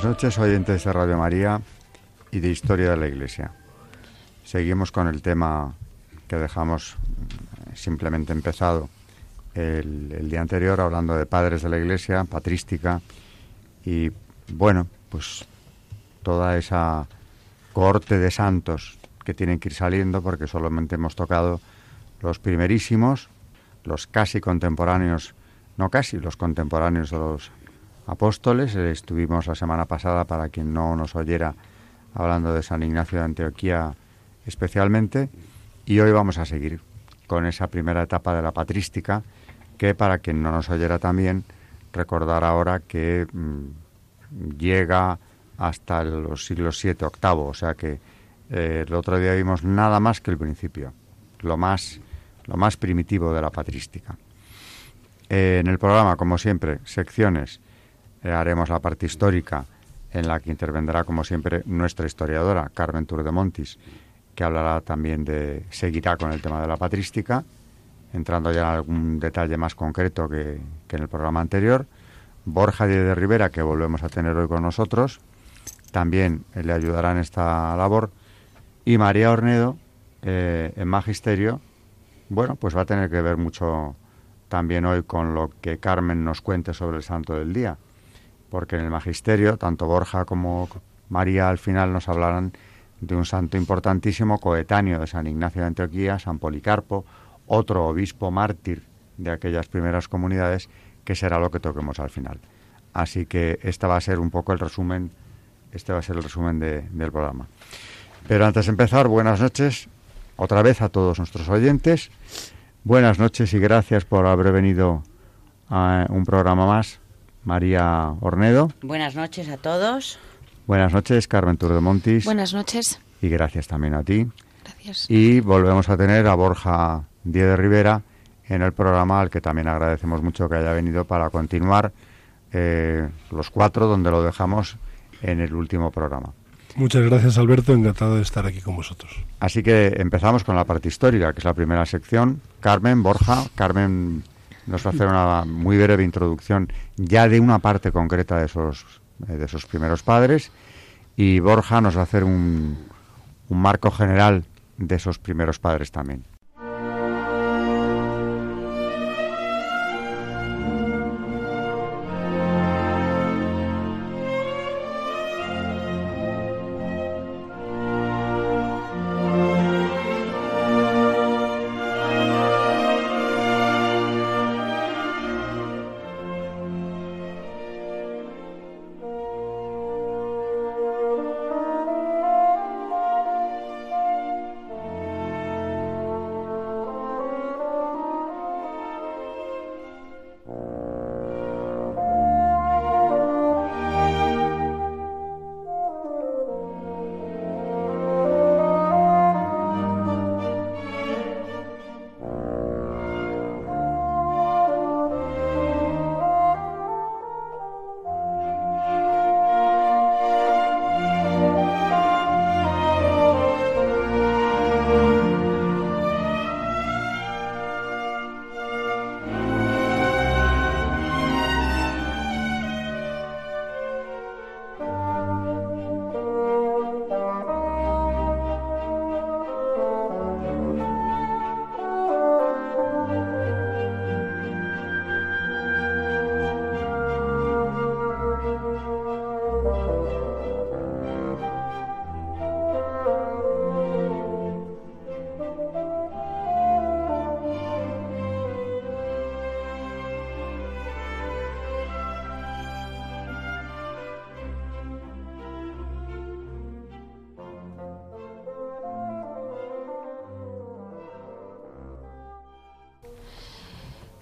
Buenas noches, oyentes de Radio María y de Historia de la Iglesia. Seguimos con el tema que dejamos eh, simplemente empezado el, día anterior, hablando de padres de la Iglesia, patrística, y bueno, pues toda esa corte de santos que tienen que ir saliendo, porque solamente hemos tocado los primerísimos, los casi contemporáneos, no casi, los contemporáneos de los apóstoles. Estuvimos la semana pasada, para quien no nos oyera, hablando de San Ignacio de Antioquía especialmente, y hoy vamos a seguir con esa primera etapa de la patrística, que para quien no nos oyera también, recordar ahora que mmm, llega hasta los siglos 7, octavo, o sea que eh, el otro día vimos nada más que el principio, lo más, lo más primitivo de la patrística. Eh, en el programa, como siempre, secciones eh, haremos la parte histórica en la que intervendrá, como siempre, nuestra historiadora, Carmen Tour de Montis, que hablará también de, seguirá con el tema de la patrística, entrando ya en algún detalle más concreto que, en el programa anterior. Borja Díez de Rivera, que volvemos a tener hoy con nosotros, también eh, le ayudará en esta labor. Y María Ornedo, eh, en Magisterio, bueno, pues va a tener que ver mucho también hoy con lo que Carmen nos cuente sobre el Santo del Día porque en el magisterio, tanto Borja como María al final nos hablarán de un santo importantísimo coetáneo de San Ignacio de Antioquía, San Policarpo, otro obispo mártir de aquellas primeras comunidades, que será lo que toquemos al final. Así que este va a ser un poco el resumen, este va a ser el resumen de, del programa. Pero antes de empezar, buenas noches otra vez a todos nuestros oyentes. Buenas noches y gracias por haber venido a un programa más María Ornedo. Buenas noches a todos. Buenas noches, Carmen Turdemontis. Buenas noches. Y gracias también a ti. Gracias. Y volvemos a tener a Borja Díez de Rivera en el programa, al que también agradecemos mucho que haya venido para continuar eh, los cuatro donde lo dejamos en el último programa. Muchas gracias, Alberto. Encantado de estar aquí con vosotros. Así que empezamos con la parte histórica, que es la primera sección. Carmen, Borja, Carmen nos va a hacer una muy breve introducción ya de una parte concreta de esos, eh, de esos primeros padres y Borja nos va a hacer un, un marco general de esos primeros padres también.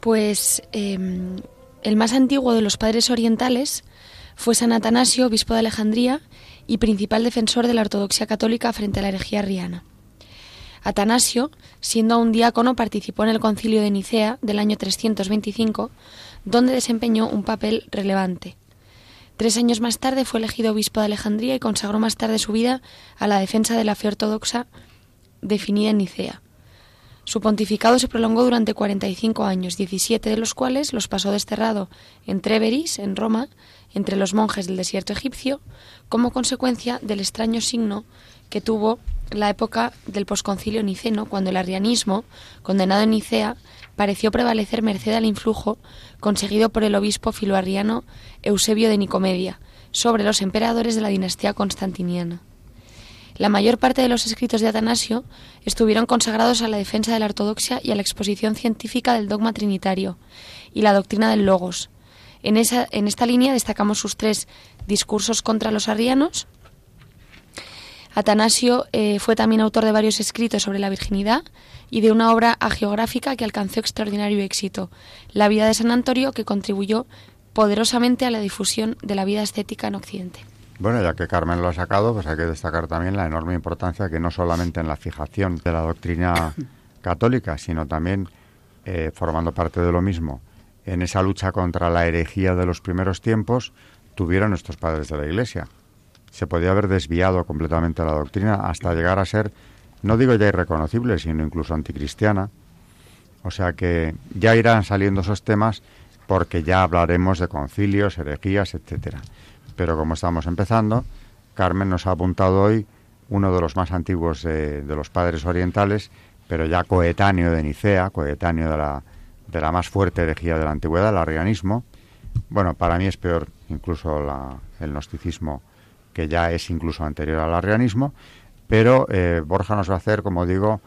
Pues eh, el más antiguo de los padres orientales Fue San Atanasio, obispo de Alejandría y principal defensor de la ortodoxia católica frente a la herejía arriana. Atanasio, siendo aún diácono, participó en el concilio de Nicea del año 325, donde desempeñó un papel relevante. Tres años más tarde fue elegido obispo de Alejandría y consagró más tarde su vida a la defensa de la fe ortodoxa definida en Nicea. Su pontificado se prolongó durante 45 años, 17 de los cuales los pasó desterrado en Treveris, en Roma, entre los monjes del desierto egipcio, como consecuencia del extraño signo que tuvo la época del posconcilio niceno, cuando el arrianismo, condenado en Nicea, pareció prevalecer merced al influjo conseguido por el obispo filoarriano Eusebio de Nicomedia sobre los emperadores de la dinastía constantiniana. La mayor parte de los escritos de Atanasio estuvieron consagrados a la defensa de la ortodoxia y a la exposición científica del dogma trinitario y la doctrina del logos. En, esa, en esta línea destacamos sus tres discursos contra los arrianos. Atanasio eh, fue también autor de varios escritos sobre la virginidad y de una obra agiográfica que alcanzó extraordinario éxito, La vida de San Antonio, que contribuyó poderosamente a la difusión de la vida estética en Occidente. Bueno, ya que Carmen lo ha sacado, pues hay que destacar también la enorme importancia que no solamente en la fijación de la doctrina católica, sino también eh, formando parte de lo mismo, en esa lucha contra la herejía de los primeros tiempos, tuvieron nuestros padres de la Iglesia. Se podía haber desviado completamente la doctrina hasta llegar a ser, no digo ya irreconocible, sino incluso anticristiana. O sea que ya irán saliendo esos temas porque ya hablaremos de concilios, herejías, etcétera pero como estamos empezando, Carmen nos ha apuntado hoy uno de los más antiguos de, los padres orientales, pero ya coetáneo de Nicea, coetáneo de la, de la más fuerte herejía de la antigüedad, el arrianismo. Bueno, para mí es peor incluso el gnosticismo, que ya es incluso anterior al arrianismo, pero eh, Borja nos va a hacer, como digo,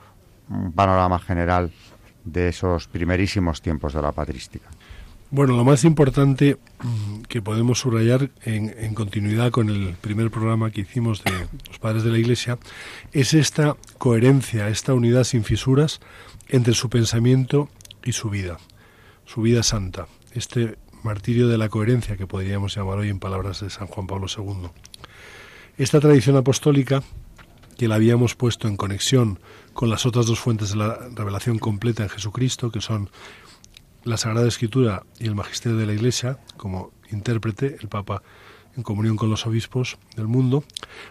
un panorama general de esos primerísimos tiempos de la patrística. Bueno, lo más importante mm, que podemos subrayar en, continuidad con el primer programa que hicimos de los padres de la Iglesia es esta coherencia, esta unidad sin fisuras entre su pensamiento y su vida, su vida santa, este martirio de la coherencia que podríamos llamar hoy en palabras de San Juan Pablo II. Esta tradición apostólica que la habíamos puesto en conexión con las otras dos fuentes de la revelación completa en Jesucristo, que son la Sagrada Escritura y el Magisterio de la Iglesia, como intérprete, el Papa en comunión con los obispos del mundo,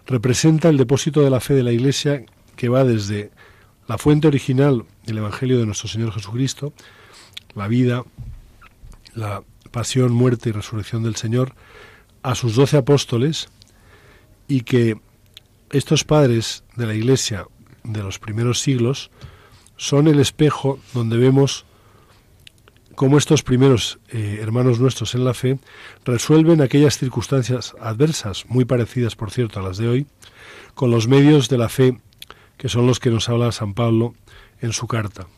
representa el depósito de la fe de la Iglesia que va desde la fuente original del Evangelio de nuestro Señor Jesucristo, la vida, la pasión, muerte y resurrección del Señor, a sus doce apóstoles, y que estos padres de la Iglesia de los primeros siglos son el espejo donde vemos cómo estos primeros eh, hermanos nuestros en la fe resuelven aquellas circunstancias adversas, muy parecidas, por cierto, a las de hoy, con los medios de la fe que son los que nos habla San Pablo en su carta.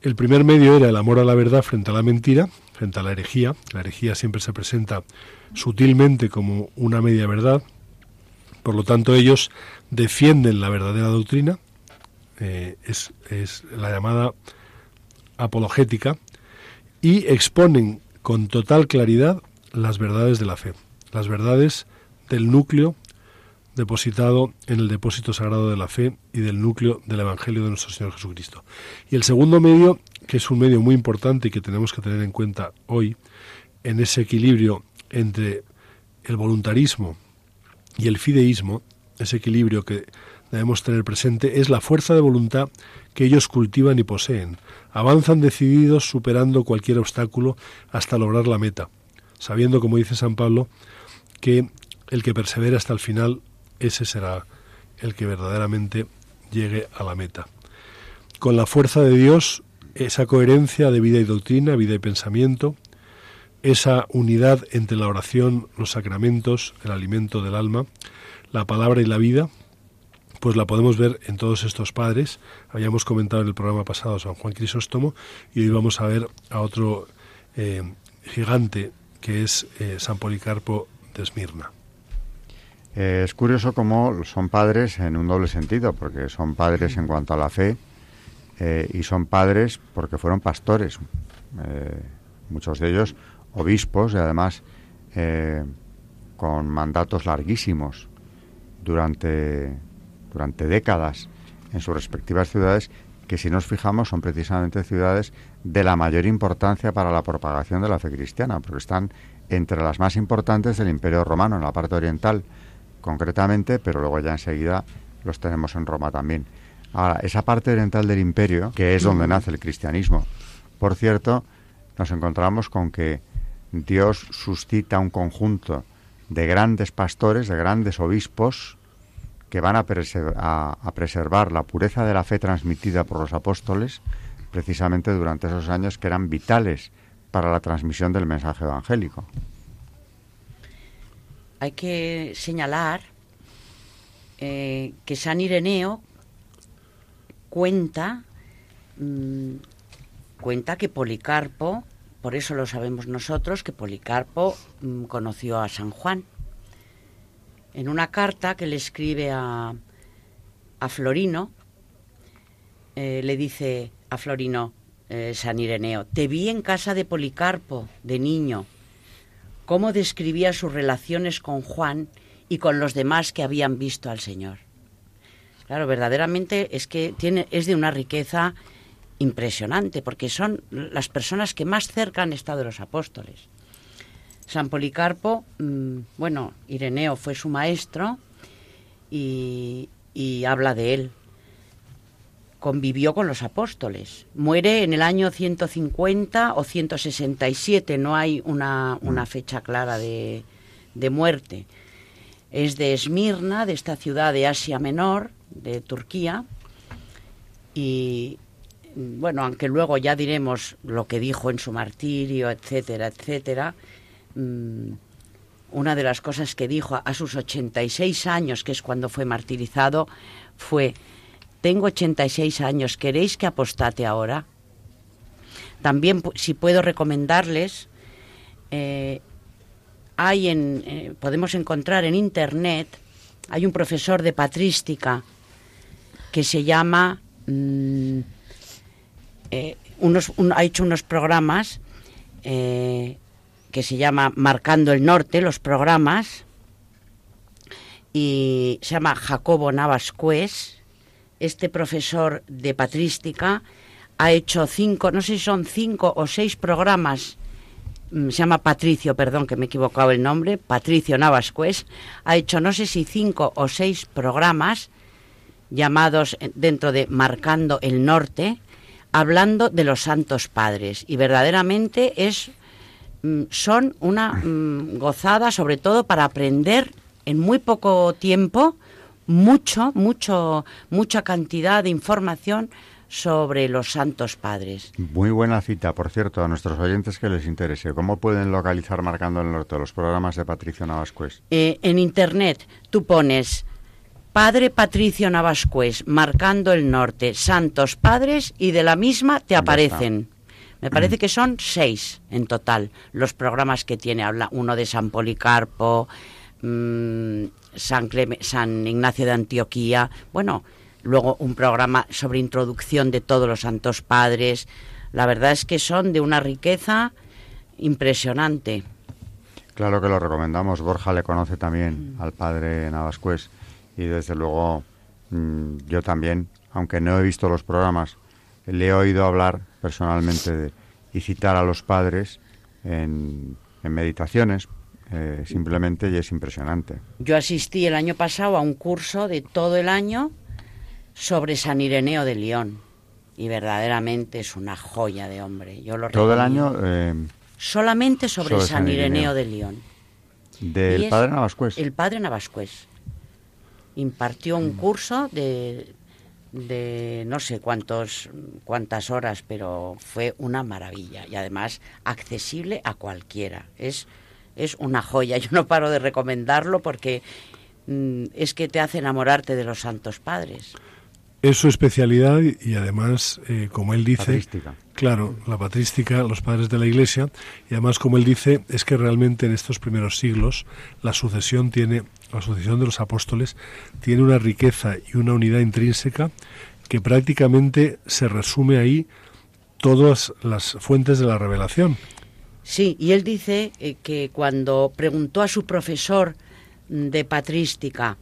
El primer medio era el amor a la verdad frente a la mentira, frente a la herejía. La herejía siempre se presenta sutilmente como una media verdad. Por lo tanto, ellos defienden la verdadera doctrina. Eh, es, es la llamada apologética, y exponen con total claridad las verdades de la fe, las verdades del núcleo depositado en el depósito sagrado de la fe y del núcleo del Evangelio de nuestro Señor Jesucristo. Y el segundo medio, que es un medio muy importante y que tenemos que tener en cuenta hoy, en ese equilibrio entre el voluntarismo y el fideísmo, ese equilibrio que debemos tener presente, es la fuerza de voluntad que ellos cultivan y poseen, avanzan decididos superando cualquier obstáculo hasta lograr la meta, sabiendo, como dice San Pablo, que el que persevera hasta el final, ese será el que verdaderamente llegue a la meta. Con la fuerza de Dios, esa coherencia de vida y doctrina, vida y pensamiento, esa unidad entre la oración, los sacramentos, el alimento del alma, la palabra y la vida, pues la podemos ver en todos estos padres. Habíamos comentado en el programa pasado San Juan Crisóstomo y hoy vamos a ver a otro eh, gigante que es eh, San Policarpo de Esmirna. Eh, es curioso cómo son padres en un doble sentido, porque son padres en cuanto a la fe y son padres porque fueron pastores, muchos de ellos obispos y además con mandatos larguísimos durante, durante décadas en sus respectivas ciudades, que si nos fijamos son precisamente ciudades de la mayor importancia para la propagación de la fe cristiana, porque están entre las más importantes del Imperio Romano, en la parte oriental concretamente, pero luego ya enseguida los tenemos en Roma también. Ahora, esa parte oriental del imperio, que es donde nace el cristianismo, por cierto, nos encontramos con que Dios suscita un conjunto de grandes pastores, de grandes obispos, que van a, preservar la pureza de la fe transmitida por los apóstoles, precisamente durante esos años que eran vitales para la transmisión del mensaje evangélico. Hay que señalar eh, que San Ireneo cuenta, mm, cuenta que Policarpo, por eso lo sabemos nosotros, que Policarpo mm, conoció a San Juan. En una carta que le escribe a, a Florino, eh, le dice a Florino, eh, San Ireneo, te vi en casa de Policarpo, de niño, cómo describía sus relaciones con Juan y con los demás que habían visto al Señor. Claro, verdaderamente es que tiene, es de una riqueza impresionante, porque son las personas que más cerca han estado los apóstoles. San Policarpo, mm, bueno, Ireneo fue su maestro y, y habla de él. Convivió con los apóstoles. Muere en el año 150 o 167, no hay una, fecha clara de, de muerte. Es de Esmirna, de esta ciudad de Asia Menor, de Turquía y bueno, aunque luego ya diremos lo que dijo en su martirio, etcétera, etcétera, mm, una de las cosas que dijo a sus 86 años, que es cuando fue martirizado, fue, tengo 86 años, ¿queréis que apostate ahora? También, si puedo recomendarles, eh, hay eh, podemos encontrar en Internet, hay un profesor de patrística que se llama... Mm, eh, ha hecho unos programas que se llama Marcando el Norte, los programas, y se llama Jacobo Navascués. Este profesor de patrística ha hecho cinco, no sé si son cinco o seis programas, mm, se llama Patricio, perdón que me he equivocado el nombre, Patricio Navascués, ha hecho no sé si cinco o seis programas llamados dentro de Marcando el Norte, hablando de los santos padres. Y verdaderamente es, son una mm, gozada, sobre todo para aprender en muy poco tiempo mucho, mucho, mucha cantidad de información sobre los santos padres. Muy buena cita, por cierto, a nuestros oyentes que les interese. ¿Cómo pueden localizar Marcando el Norte los programas de Patricio Navascués? Eh, en Internet tú pones Padre Patricio Navascués, marcando el norte, Santos Padres, y de la misma te aparecen. Me parece que son seis en total los programas que tiene. Habla uno de San Policarpo, mm, San, San Ignacio de Antioquía. Bueno, luego un programa sobre introducción de todos los santos padres. La verdad es que son de una riqueza impresionante. Claro que lo recomendamos. Borja le conoce también al padre Navascués y desde luego mm, yo también, aunque no he visto los programas, le he oído hablar personalmente y citar a los padres en, meditaciones, eh, simplemente y es impresionante. Yo asistí el año pasado a un curso de todo el año sobre San Ireneo de León y verdaderamente es una joya de hombre. Yo lo todo el año eh, solamente sobre, San, Ireneo, de León. Del padre Navascués. El padre Navascués impartió un curso de, de no sé cuántos cuántas horas, pero fue una maravilla y además accesible a cualquiera. Es es una joya. Yo no paro de recomendarlo porque mm, es que te hace enamorarte de los santos padres. Es su especialidad y además, eh, como él dice, claro, la patrística, los padres de la Iglesia, y además, como él dice, es que realmente en estos primeros siglos la sucesión tiene la sucesión de los apóstoles tiene una riqueza y una unidad intrínseca que prácticamente se resume ahí todas las fuentes de la revelación. Sí, y él dice eh, que cuando preguntó a su profesor de patrística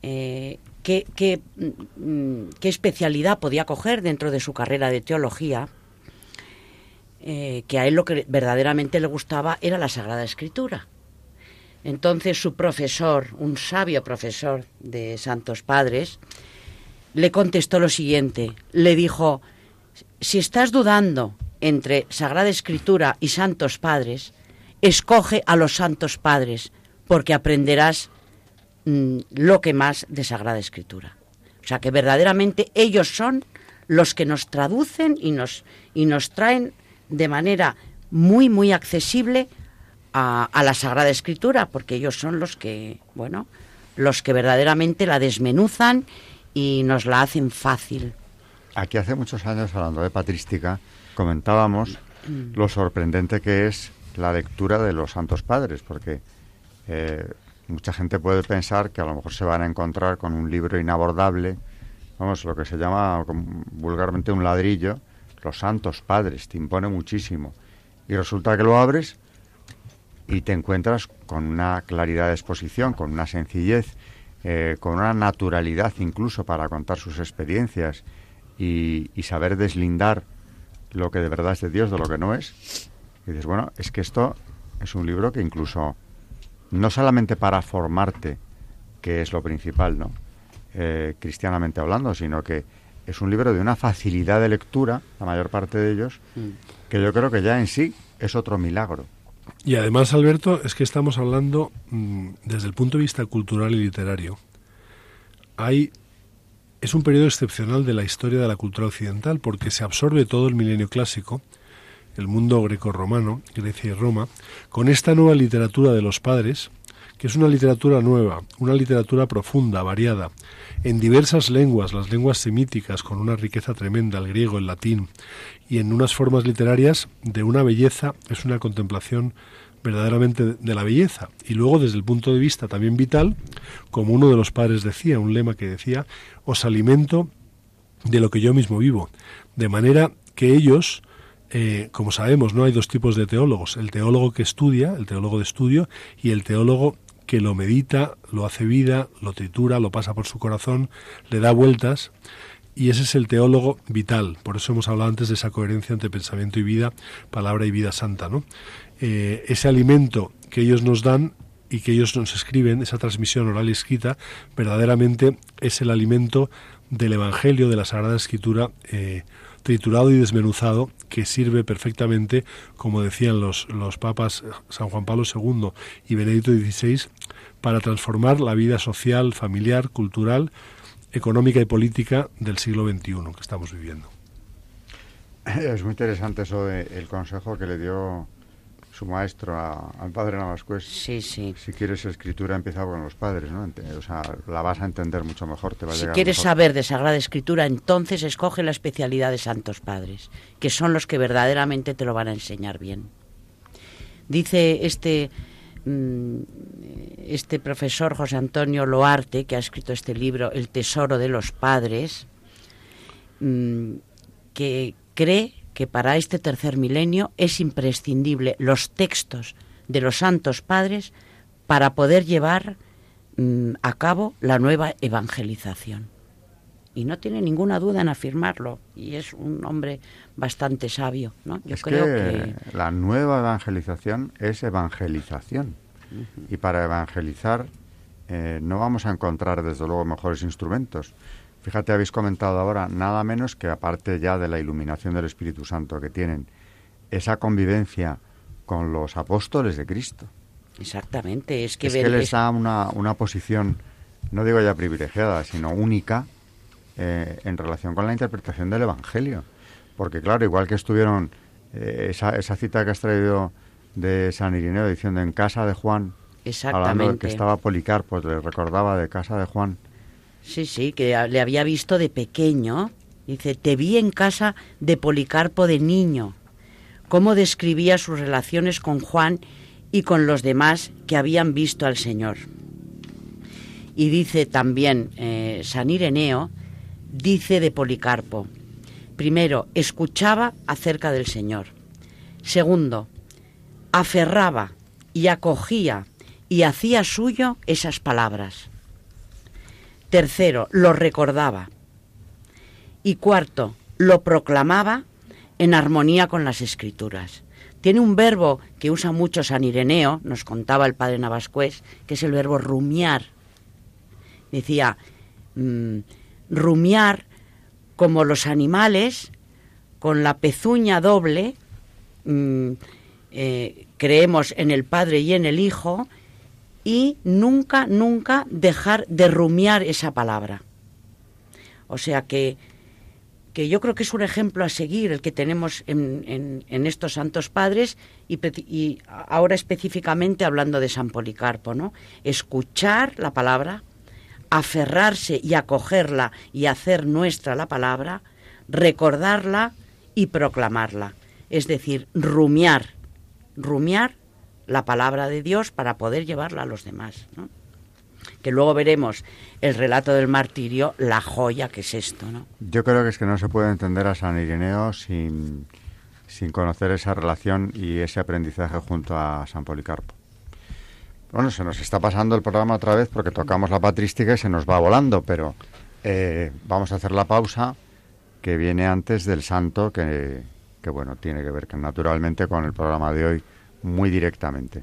eh, qué, qué, mm, qué, especialidad podía coger dentro de su carrera de teología, eh, que a él lo que verdaderamente le gustaba era la Sagrada Escritura. Entonces su profesor, un sabio profesor de Santos Padres, le contestó lo siguiente, le dijo, si estás dudando entre Sagrada Escritura y Santos Padres, escoge a los Santos Padres, porque aprenderás mm, lo que más de Sagrada Escritura. O sea que verdaderamente ellos son los que nos traducen y nos, y nos traen de manera muy, muy accesible a, a, la Sagrada Escritura, porque ellos son los que, bueno, los que verdaderamente la desmenuzan y nos la hacen fácil. Aquí hace muchos años, hablando de patrística, comentábamos mm. lo sorprendente que es la lectura de los Santos Padres, porque eh, mucha gente puede pensar que a lo mejor se van a encontrar con un libro inabordable, vamos, lo que se llama vulgarmente un ladrillo, los Santos Padres, te impone muchísimo. Y resulta que lo abres y te encuentras con una claridad de exposición, con una sencillez, eh, con una naturalidad incluso para contar sus experiencias y, saber deslindar lo que de verdad es de Dios de lo que no es. Y dices, bueno, es que esto es un libro que incluso, no solamente para formarte, que es lo principal, ¿no? Eh, cristianamente hablando, sino que es un libro de una facilidad de lectura, la mayor parte de ellos, mm. que yo creo que ya en sí es otro milagro. Y además, Alberto, es que estamos hablando mmm, desde el punto de vista cultural y literario. Hay es un periodo excepcional de la historia de la cultura occidental porque se absorbe todo el milenio clásico, el mundo greco-romano, Grecia y Roma, con esta nueva literatura de los padres, que es una literatura nueva, una literatura profunda, variada, en diversas lenguas, las lenguas semíticas, con una riqueza tremenda, el griego, el latín, y en unas formas literarias de una belleza, es una contemplación verdaderamente de la belleza. Y luego, desde el punto de vista también vital, como uno de los padres decía, un lema que decía, os alimento de lo que yo mismo vivo. De manera que ellos, eh, como sabemos, no hay dos tipos de teólogos, el teólogo que estudia, el teólogo de estudio, y el teólogo que lo medita, lo hace vida, lo tritura, lo pasa por su corazón, le da vueltas, y ese es el teólogo vital. Por eso hemos hablado antes de esa coherencia entre pensamiento y vida, palabra y vida santa, ¿no? Eh, ese alimento que ellos nos dan y que ellos nos escriben, esa transmisión oral y escrita, verdaderamente es el alimento del Evangelio, de la Sagrada Escritura, eh, triturado y desmenuzado, que sirve perfectamente, como decían los, los papas San Juan Pablo II y Benedicto XVI, para transformar la vida social, familiar, cultural, económica y política del siglo XXI que estamos viviendo. Es muy interesante eso el consejo que le dio su maestro al padre Navascués. Sí, sí. Si quieres escritura, empieza con los padres, ¿no? O sea, la vas a entender mucho mejor, te va a Si quieres saber de Sagrada Escritura, entonces escoge la especialidad de Santos Padres, que son los que verdaderamente te lo van a enseñar bien. Dice este mm, este profesor José Antonio Loarte, que ha escrito este libro, El Tesoro de los Padres, mm, que cree que para este tercer milenio es imprescindible los textos de los santos padres para poder llevar mm, a cabo la nueva evangelización. Y no tiene ninguna duda en afirmarlo, y es un hombre bastante sabio, ¿no? Yo creo que, la nueva evangelización es evangelización. Y para evangelizar eh, no vamos a encontrar, desde luego, mejores instrumentos. Fíjate, habéis comentado ahora nada menos que aparte ya de la iluminación del Espíritu Santo que tienen, esa convivencia con los apóstoles de Cristo. Exactamente, es que, es que les da una, una, posición, no digo ya privilegiada, sino única eh, en relación con la interpretación del Evangelio. Porque claro, igual que estuvieron, eh, esa, esa cita que has traído de San Irineo diciendo en casa de Juan, hablando de que estaba Policarpo, le recordaba de casa de Juan, Sí, sí, que le había visto de pequeño. Dice, te vi en casa de Policarpo de niño. Cómo describía sus relaciones con Juan y con los demás que habían visto al Señor. Y dice también eh, San Ireneo, dice de Policarpo, primero, escuchaba acerca del Señor. Segundo, aferraba y acogía y hacía suyo esas palabras. Tercero, lo recordaba. Y cuarto, lo proclamaba en armonía con las escrituras. Tiene un verbo que usa mucho San Ireneo, nos contaba el padre Navascués, que es el verbo rumiar. Decía, mm, rumiar como los animales, con la pezuña doble, mm, eh, creemos en el Padre y en el Hijo, y nunca, nunca dejar de rumiar esa palabra. O sea que, que yo creo que es un ejemplo a seguir el que tenemos en, en, estos santos padres y, y, ahora específicamente hablando de San Policarpo, ¿no? Escuchar la palabra, aferrarse y acogerla y hacer nuestra la palabra, recordarla y proclamarla. Es decir, rumiar, rumiar la palabra de Dios para poder llevarla a los demás. Que luego veremos el relato del martirio, la joya que es esto. ¿no? Yo creo que es que no se puede entender a San Ireneo sin, sin conocer esa relación y ese aprendizaje junto a San Policarpo. Bueno, se nos está pasando el programa otra vez porque tocamos la patrística y se nos va volando, pero eh, vamos a hacer la pausa que viene antes del santo que, que bueno, tiene que ver naturalmente con el programa de hoy muy directamente.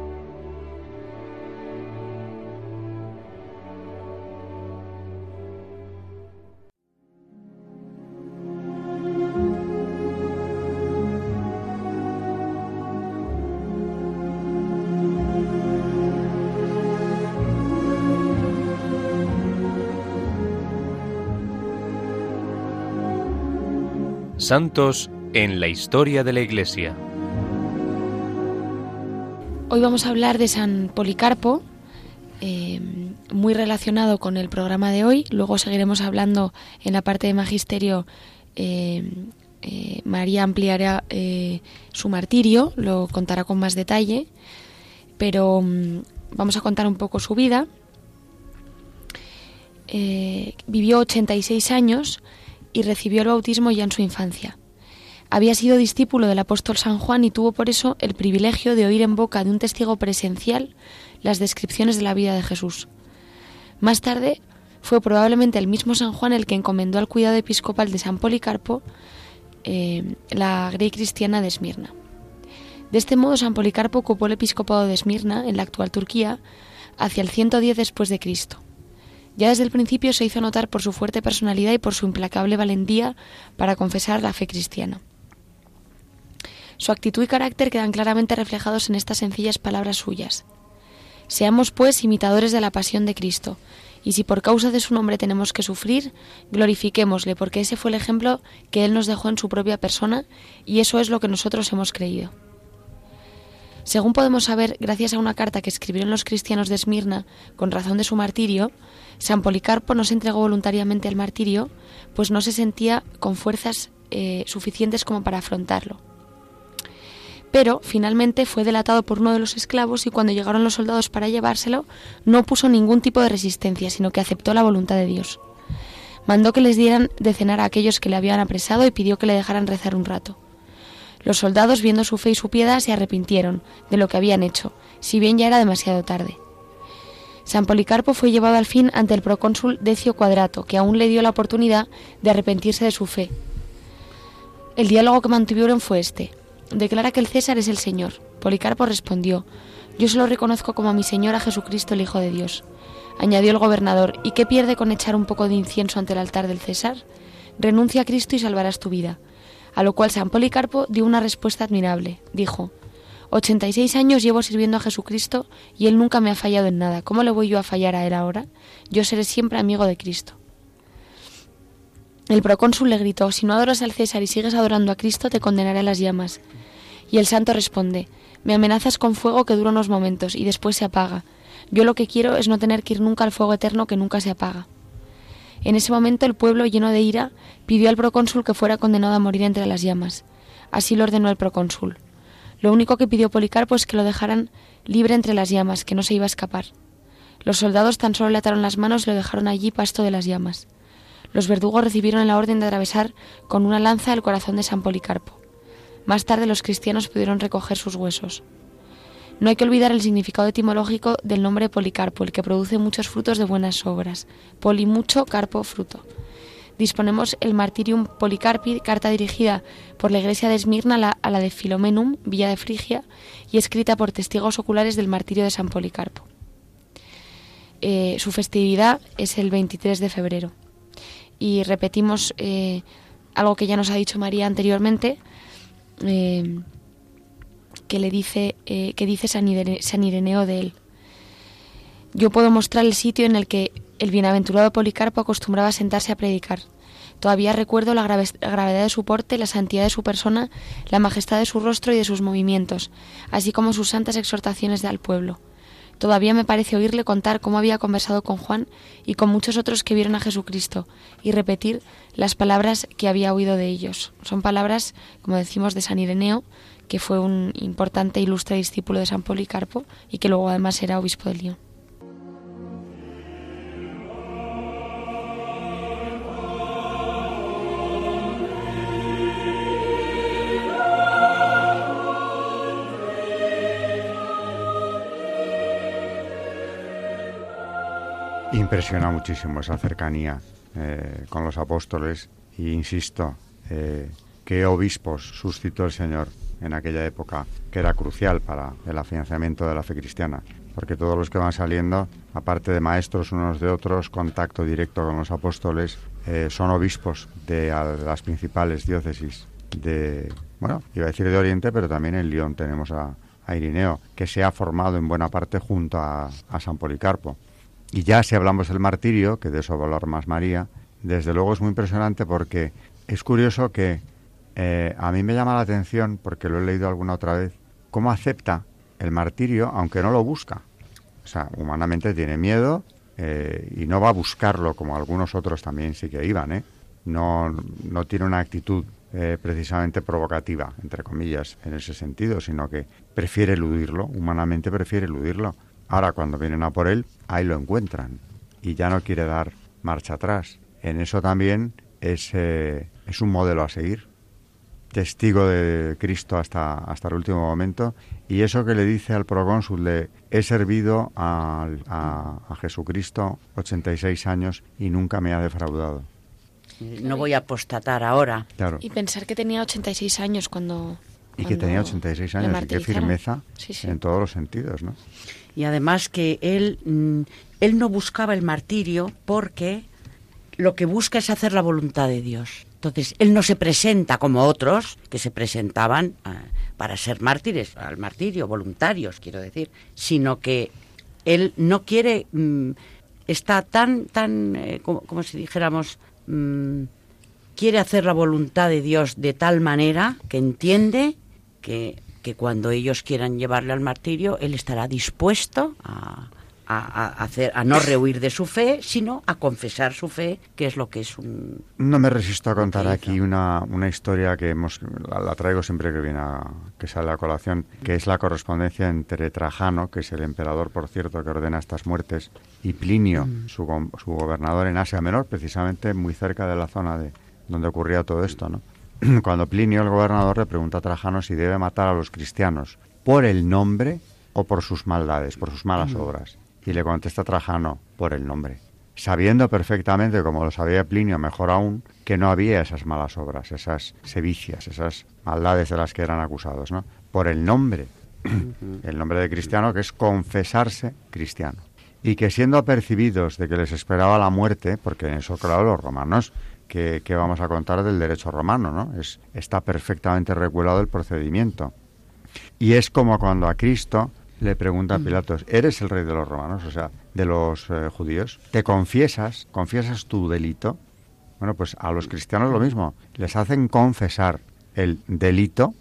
Santos en la historia de la Iglesia. Hoy vamos a hablar de San Policarpo, eh, muy relacionado con el programa de hoy. Luego seguiremos hablando en la parte de magisterio. Eh, eh, María ampliará su martirio, lo contará con más detalle, pero mm, vamos a contar un poco su vida. vivió 86 años y recibió el bautismo ya en su infancia. Había sido discípulo del apóstol San Juan y tuvo por eso el privilegio de oír en boca de un testigo presencial las descripciones de la vida de Jesús. Más tarde fue probablemente el mismo San Juan el que encomendó al cuidado episcopal de San Policarpo eh, la grey cristiana de Esmirna. De este modo, San Policarpo ocupó el episcopado de Esmirna, en la actual Turquía, hacia el 110 después de Cristo. Ya desde el principio se hizo notar por su fuerte personalidad y por su implacable valentía para confesar la fe cristiana. Su actitud y carácter quedan claramente reflejados en estas sencillas palabras suyas. Seamos, pues, imitadores de la pasión de Cristo, y si por causa de su nombre tenemos que sufrir, glorifiquémosle, porque ese fue el ejemplo que Él nos dejó en su propia persona, y eso es lo que nosotros hemos creído. Según podemos saber, gracias a una carta que escribieron los cristianos de Esmirna con razón de su martirio, San Policarpo no se entregó voluntariamente al martirio, pues no se sentía con fuerzas eh, suficientes como para afrontarlo. Pero finalmente fue delatado por uno de los esclavos y cuando llegaron los soldados para llevárselo, no puso ningún tipo de resistencia, sino que aceptó la voluntad de Dios. Mandó que les dieran de cenar a aquellos que le habían apresado y pidió que le dejaran rezar un rato. Los soldados, viendo su fe y su piedad, se arrepintieron de lo que habían hecho, si bien ya era demasiado tarde. San Policarpo fue llevado al fin ante el procónsul Decio Cuadrato, que aún le dio la oportunidad de arrepentirse de su fe. El diálogo que mantuvieron fue este. Declara que el César es el Señor. Policarpo respondió, Yo se lo reconozco como a mi Señor a Jesucristo el Hijo de Dios. Añadió el gobernador, ¿y qué pierde con echar un poco de incienso ante el altar del César? renuncia a Cristo y salvarás tu vida. A lo cual San Policarpo dio una respuesta admirable. Dijo, 86 años llevo sirviendo a Jesucristo y Él nunca me ha fallado en nada. ¿Cómo le voy yo a fallar a Él ahora? Yo seré siempre amigo de Cristo. El procónsul le gritó, si no adoras al César y sigues adorando a Cristo, te condenaré a las llamas. Y el santo responde, me amenazas con fuego que dura unos momentos y después se apaga. Yo lo que quiero es no tener que ir nunca al fuego eterno que nunca se apaga. En ese momento el pueblo, lleno de ira, pidió al procónsul que fuera condenado a morir entre las llamas. Así lo ordenó el procónsul. Lo único que pidió Policarpo es que lo dejaran libre entre las llamas, que no se iba a escapar. Los soldados tan solo le ataron las manos y lo dejaron allí pasto de las llamas. Los verdugos recibieron la orden de atravesar con una lanza el corazón de San Policarpo. Más tarde los cristianos pudieron recoger sus huesos. No hay que olvidar el significado etimológico del nombre Policarpo, el que produce muchos frutos de buenas obras. Poli mucho, carpo fruto. Disponemos el Martirium Policarpi, carta dirigida por la iglesia de Esmirna a la de Filomenum, villa de Frigia, y escrita por testigos oculares del martirio de San Policarpo. Eh, su festividad es el 23 de febrero. Y repetimos eh, algo que ya nos ha dicho María anteriormente, eh, que le dice, eh, que dice San, Ireneo de él. Yo puedo mostrar el sitio en el que el bienaventurado Policarpo acostumbraba sentarse a predicar. Todavía recuerdo la, gravedad de su porte, la santidad de su persona, la majestad de su rostro y de sus movimientos, así como sus santas exhortaciones al pueblo. Todavía me parece oírle contar cómo había conversado con Juan y con muchos otros que vieron a Jesucristo y repetir las palabras que había oído de ellos. Son palabras, como decimos, de San Ireneo, que fue un importante e ilustre discípulo de San Policarpo y que luego además era obispo de Lyon. Impresiona muchísimo esa cercanía eh, con los apóstoles e insisto, eh, qué obispos suscitó el Señor en aquella época, que era crucial para el afianzamiento de la fe cristiana, porque todos los que van saliendo, aparte de maestros unos de otros, contacto directo con los apóstoles, eh, son obispos de las principales diócesis de, bueno, iba a decir de Oriente, pero también en León tenemos a, Irineo, que se ha formado en buena parte junto a, a San Policarpo. Y ya si hablamos del martirio, que de eso va a hablar más María, desde luego es muy impresionante porque es curioso que eh, a mí me llama la atención, porque lo he leído alguna otra vez, cómo acepta el martirio aunque no lo busca. O sea, humanamente tiene miedo eh, y no va a buscarlo como algunos otros también sí que iban, ¿eh? No, no tiene una actitud precisamente provocativa, entre comillas, en ese sentido, sino que prefiere eludirlo, humanamente prefiere eludirlo. Ahora, cuando vienen a por él, ahí lo encuentran y ya no quiere dar marcha atrás. En eso también es, es un modelo a seguir. Testigo de Cristo hasta, hasta el último momento. Y eso que le dice al procónsul de he servido a, a, Jesucristo 86 años y nunca me ha defraudado. No voy a apostatar ahora. Claro. Y pensar que tenía 86 años cuando... Y que tenía 86 años y qué firmeza en todos los sentidos, ¿no? y además que él, mm, él no buscaba el martirio porque lo que busca es hacer la voluntad de Dios. Entonces, él no se presenta como otros que se presentaban ah, para ser mártires, al martirio, voluntarios, quiero decir, sino que él no quiere, mm, está tan, tan, eh, como, si dijéramos, mm, quiere hacer la voluntad de Dios de tal manera que entiende que que cuando ellos quieran llevarle al martirio, él estará dispuesto a, hacer, a no rehuir de su fe, sino a confesar su fe, que es lo que es un... No me resisto a contar aquí una, una historia que hemos, la, traigo siempre que viene a, que sale a colación, que es la correspondencia entre Trajano, que es el emperador, por cierto, que ordena estas muertes, y Plinio, mm. su, su gobernador en Asia Menor, precisamente muy cerca de la zona de donde ocurría todo esto, ¿no? cuando Plinio, el gobernador, le pregunta a Trajano si debe matar a los cristianos por el nombre o por sus maldades, por sus malas obras. Y le contesta Trajano, por el nombre, sabiendo perfectamente, como lo sabía Plinio mejor aún, que no había esas malas obras, esas sevicias, esas maldades de las que eran acusados, ¿no? Por el nombre, el nombre de cristiano, que es confesarse cristiano. Y que siendo apercibidos de que les esperaba la muerte, porque en eso, claro, los romanos que, vamos a contar del derecho romano, ¿no? Es, está perfectamente regulado el procedimiento. Y es como cuando a Cristo le pregunta a mm. Pilatos, ¿eres el rey de los romanos? O sea, de los eh, judíos. ¿Te confiesas? ¿Confiesas tu delito? Bueno, pues a los cristianos lo mismo. Les hacen confesar el delito,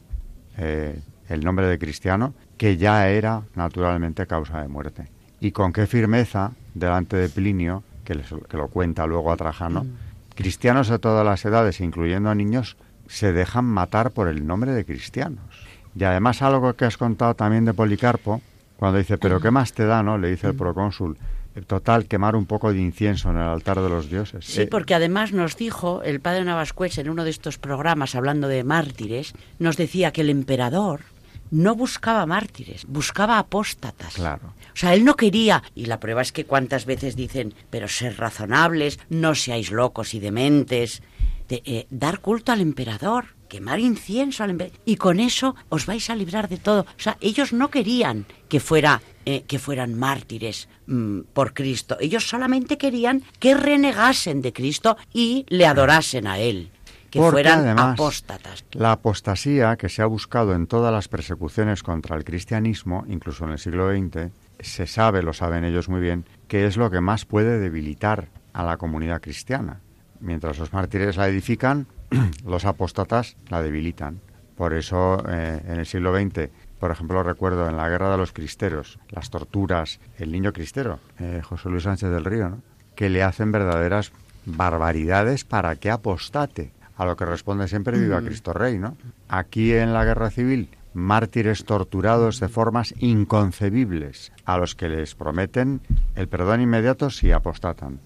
eh, el nombre de cristiano, que ya era naturalmente causa de muerte. Y con qué firmeza, delante de Plinio, que, que lo cuenta luego a Trajano, mm. cristianos de todas las edades, incluyendo a niños, se dejan matar por el nombre de cristianos. Y además algo que has contado también de Policarpo, cuando dice, pero ¿qué más te da, no? Le dice el procónsul, total, quemar un poco de incienso en el altar de los dioses. Sí, eh, porque además nos dijo el padre Navascués en uno de estos programas hablando de mártires, nos decía que el emperador no buscaba mártires, buscaba apóstatas. Claro. O sea, él no quería, y la prueba es que cuántas veces dicen, pero ser razonables, no seáis locos y dementes, de, eh, dar culto al emperador, quemar incienso al y con eso os vais a librar de todo. O sea, ellos no querían que fuera eh, que fueran mártires mm, por Cristo. Ellos solamente querían que renegasen de Cristo y le adorasen a Él que fueran apóstatas. La apostasía que se ha buscado en todas las persecuciones contra el cristianismo, incluso en el siglo XX, se sabe, lo saben ellos muy bien, que es lo que más puede debilitar a la comunidad cristiana. Mientras los mártires la edifican, los apóstatas la debilitan. Por eso, eh, en el siglo XX, por ejemplo, recuerdo en la Guerra de los Cristeros, las torturas, el niño cristero, eh, José Luis Sánchez del Río, que le hacen verdaderas barbaridades para que apostate a lo que responde siempre viva mm. Cristo Rey, ¿no? Aquí en la guerra civil, mártires torturados de formas inconcebibles, a los que les prometen el perdón inmediato si apostatan.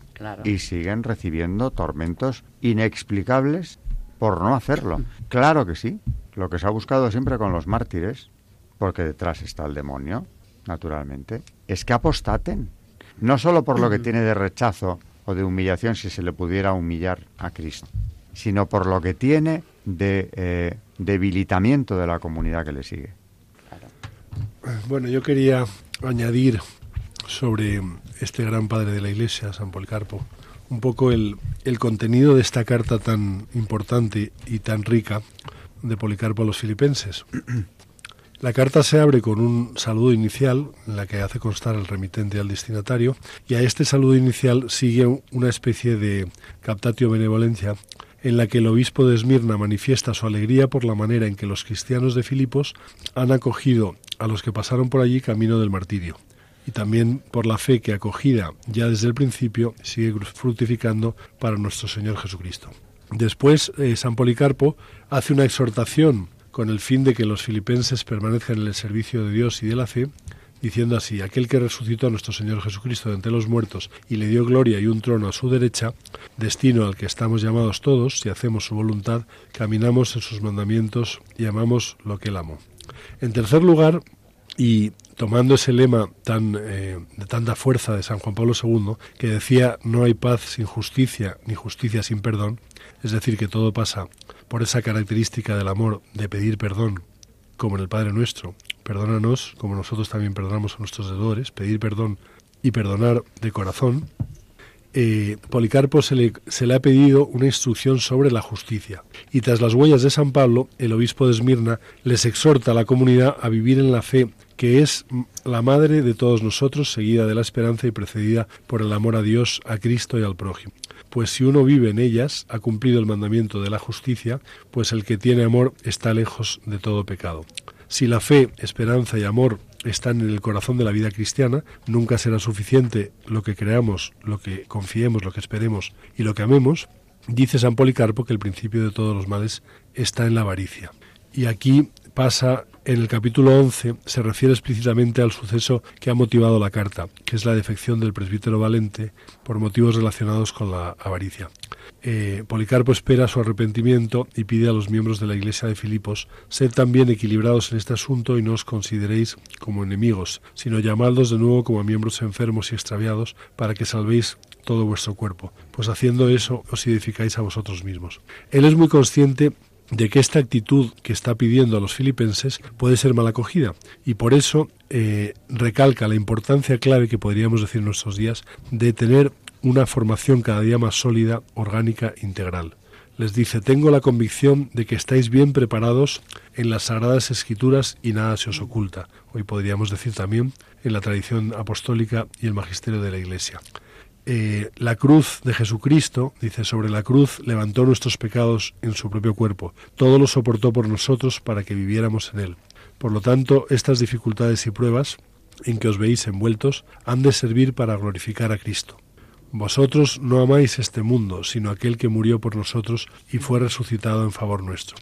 Y siguen recibiendo tormentos inexplicables por no hacerlo. Claro que sí. Lo que se ha buscado siempre con los mártires, porque detrás está el demonio, naturalmente, es que apostaten. No solo por lo que tiene de rechazo o de humillación si se le pudiera humillar a Cristo, sino por lo que tiene de eh, debilitamiento de la comunidad que le sigue. Bueno, yo quería añadir sobre este gran padre de la Iglesia, San Policarpo, un poco el, contenido de esta carta tan importante y tan rica de Policarpo a los filipenses. La carta se abre con un saludo inicial, en la que hace constar el remitente al destinatario, y a este saludo inicial sigue una especie de captatio benevolencia en la que el obispo de Esmirna manifiesta su alegría por la manera en que los cristianos de Filipos han acogido a los que pasaron por allí camino del martirio, y también por la fe que acogida ya desde el principio sigue fructificando para nuestro Señor Jesucristo. Después, eh, San Policarpo hace una exhortación con el fin de que los filipenses permanezcan en el servicio de Dios y de la fe, diciendo así, aquel que resucitó a nuestro Señor Jesucristo de entre los muertos y le dio gloria y un trono a su derecha, destino al que estamos llamados todos, si hacemos su voluntad, caminamos en sus mandamientos y amamos lo que él amó. En tercer lugar, y tomando ese lema tan, eh, de tanta fuerza de San Juan Pablo II, que decía no hay paz sin justicia ni justicia sin perdón, es decir, que todo pasa por esa característica del amor de pedir perdón, como en el Padre Nuestro, perdónanos como nosotros también perdonamos a nuestros deudores, pedir perdón y perdonar de corazón, eh, Policarpo se le, se le ha pedido una instrucción sobre la justicia. Y tras las huellas de San Pablo, el obispo de Esmirna les exhorta a la comunidad a vivir en la fe, que es la madre de todos nosotros, seguida de la esperanza y precedida por el amor a Dios, a Cristo y al prójimo. Pues si uno vive en ellas, ha cumplido el mandamiento de la justicia, pues el que tiene amor está lejos de todo pecado. Si la fe, esperanza y amor están en el corazón de la vida cristiana, nunca será suficiente lo que creamos, lo que confiemos, lo que esperemos y lo que amemos. Dice San Policarpo que el principio de todos los males está en la avaricia. Y aquí pasa en el capítulo 11 se refiere explícitamente al suceso que ha motivado la carta, que es la defección del presbítero Valente por motivos relacionados con la avaricia. Eh, Policarpo espera su arrepentimiento y pide a los miembros de la Iglesia de Filipos, sed también equilibrados en este asunto y no os consideréis como enemigos, sino llamadlos de nuevo como miembros enfermos y extraviados, para que salvéis todo vuestro cuerpo, pues haciendo eso os edificáis a vosotros mismos. Él es muy consciente de que esta actitud que está pidiendo a los filipenses puede ser mal acogida y por eso eh, recalca la importancia clave que podríamos decir en nuestros días de tener una formación cada día más sólida, orgánica, integral. Les dice, tengo la convicción de que estáis bien preparados en las sagradas escrituras y nada se os oculta. Hoy podríamos decir también en la tradición apostólica y el magisterio de la Iglesia. Eh, la cruz de Jesucristo, dice, sobre la cruz levantó nuestros pecados en su propio cuerpo. Todo lo soportó por nosotros para que viviéramos en él. Por lo tanto, estas dificultades y pruebas en que os veis envueltos han de servir para glorificar a Cristo. Vosotros no amáis este mundo, sino aquel que murió por nosotros y fue resucitado en favor nuestro.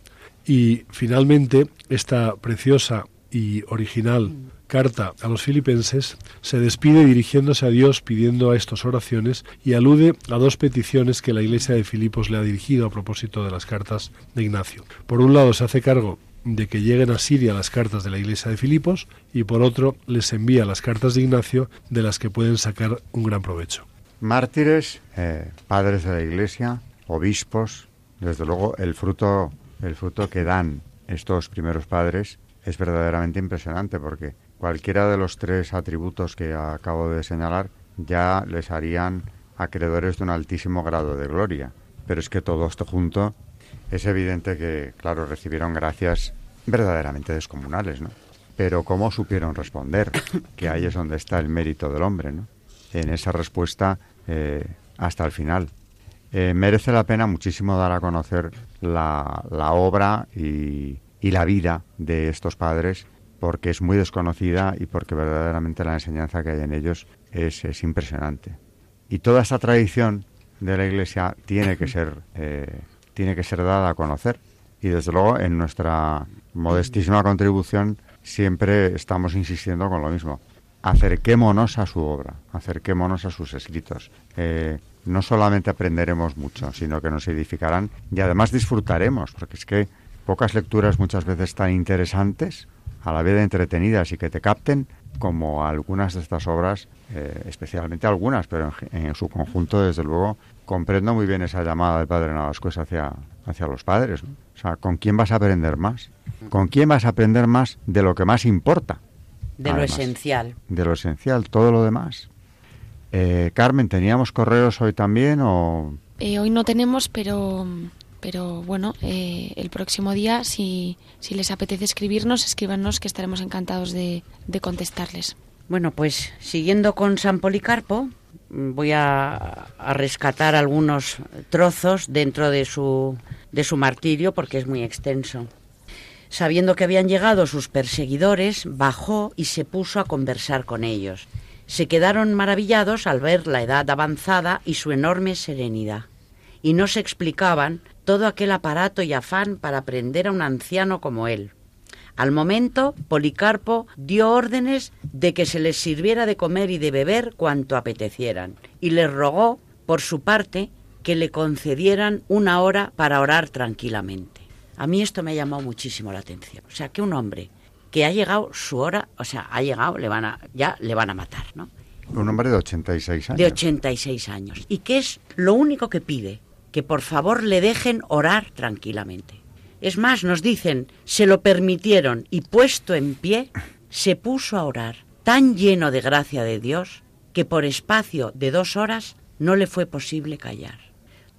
Y finalmente, esta preciosa y original carta a los filipenses, se despide dirigiéndose a Dios pidiendo a estas oraciones y alude a dos peticiones que la iglesia de Filipos le ha dirigido a propósito de las cartas de Ignacio. Por un lado se hace cargo de que lleguen a Siria las cartas de la iglesia de Filipos y por otro les envía las cartas de Ignacio de las que pueden sacar un gran provecho. Mártires, eh, padres de la iglesia, obispos, desde luego el fruto, el fruto que dan estos primeros padres es verdaderamente impresionante porque cualquiera de los tres atributos que acabo de señalar ya les harían acreedores de un altísimo grado de gloria. Pero es que todo esto junto es evidente que, claro, recibieron gracias verdaderamente descomunales, ¿no? Pero cómo supieron responder, que ahí es donde está el mérito del hombre, ¿no? En esa respuesta eh, hasta el final. Eh, merece la pena muchísimo dar a conocer la, la obra y, y la vida de estos padres porque es muy desconocida y porque verdaderamente la enseñanza que hay en ellos es, impresionante. Y toda esta tradición de la Iglesia tiene que ser eh, tiene que ser dada a conocer. Y desde luego en nuestra modestísima contribución siempre estamos insistiendo con lo mismo. Acerquémonos a su obra, acerquémonos a sus escritos. Eh, no solamente aprenderemos mucho, sino que nos edificarán y además disfrutaremos, porque es que pocas lecturas muchas veces tan interesantes a la vez entretenidas y que te capten como algunas de estas obras, eh, especialmente algunas, pero en, su conjunto, desde luego, comprendo muy bien esa llamada del padre Navascués hacia, hacia los padres. O sea, ¿con quién vas a aprender más? ¿Con quién vas a aprender más de lo que más importa? De lo esencial. De lo esencial, todo lo demás. Eh, Carmen, ¿teníamos correos hoy también o...? Eh, hoy no tenemos, pero pero bueno, eh, el próximo día, si, si, les apetece escribirnos, escríbanos que estaremos encantados de, de, contestarles. Bueno, pues siguiendo con San Policarpo, voy a, a, rescatar algunos trozos dentro de su, de su martirio porque es muy extenso. Sabiendo que habían llegado sus perseguidores, bajó y se puso a conversar con ellos. Se quedaron maravillados al ver la edad avanzada y su enorme serenidad, y no se explicaban todo aquel aparato y afán para aprender a un anciano como él. Al momento, Policarpo dio órdenes de que se les sirviera de comer y de beber cuanto apetecieran, y les rogó, por su parte, que le concedieran una hora para orar tranquilamente. A mí esto me llamó muchísimo la atención. O sea, que un hombre que ha llegado su hora, o sea, ha llegado, le van a, ya le van a matar, ¿no? Un hombre de 86 años. De 86 años. ¿Y qué es lo único que pide? Que por favor le dejen orar tranquilamente. Es más, nos dicen, se lo permitieron y puesto en pie, se puso a orar, tan lleno de gracia de Dios, que por espacio de dos horas no le fue posible callar.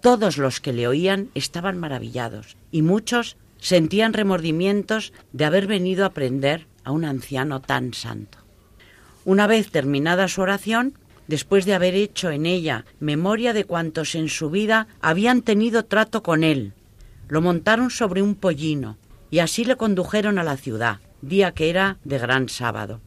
Todos los que le oían estaban maravillados y muchos sentían remordimientos de haber venido a aprender a un anciano tan santo. Una vez terminada su oración, después de haber hecho en ella memoria de cuantos en su vida habían tenido trato con él. Lo montaron sobre un pollino y así le condujeron a la ciudad, día que era de gran sábado.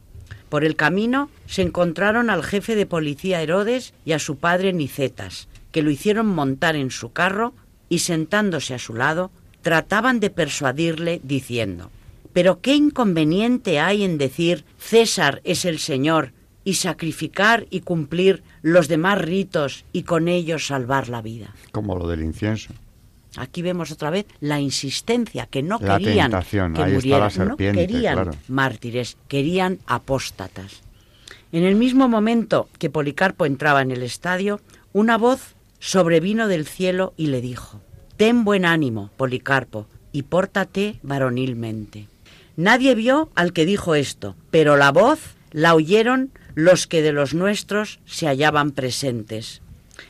Por el camino se encontraron al jefe de policía Herodes y a su padre Nicetas, que lo hicieron montar en su carro y sentándose a su lado, trataban de persuadirle diciendo Pero qué inconveniente hay en decir César es el Señor y sacrificar y cumplir los demás ritos y con ellos salvar la vida. Como lo del incienso. Aquí vemos otra vez la insistencia que no querían que murieran, no querían mártires, querían apóstatas. En el mismo momento que Policarpo entraba en el estadio, una voz sobrevino del cielo y le dijo: Ten buen ánimo, Policarpo, y pórtate varonilmente. Nadie vio al que dijo esto, pero la voz la oyeron los que de los nuestros se hallaban presentes.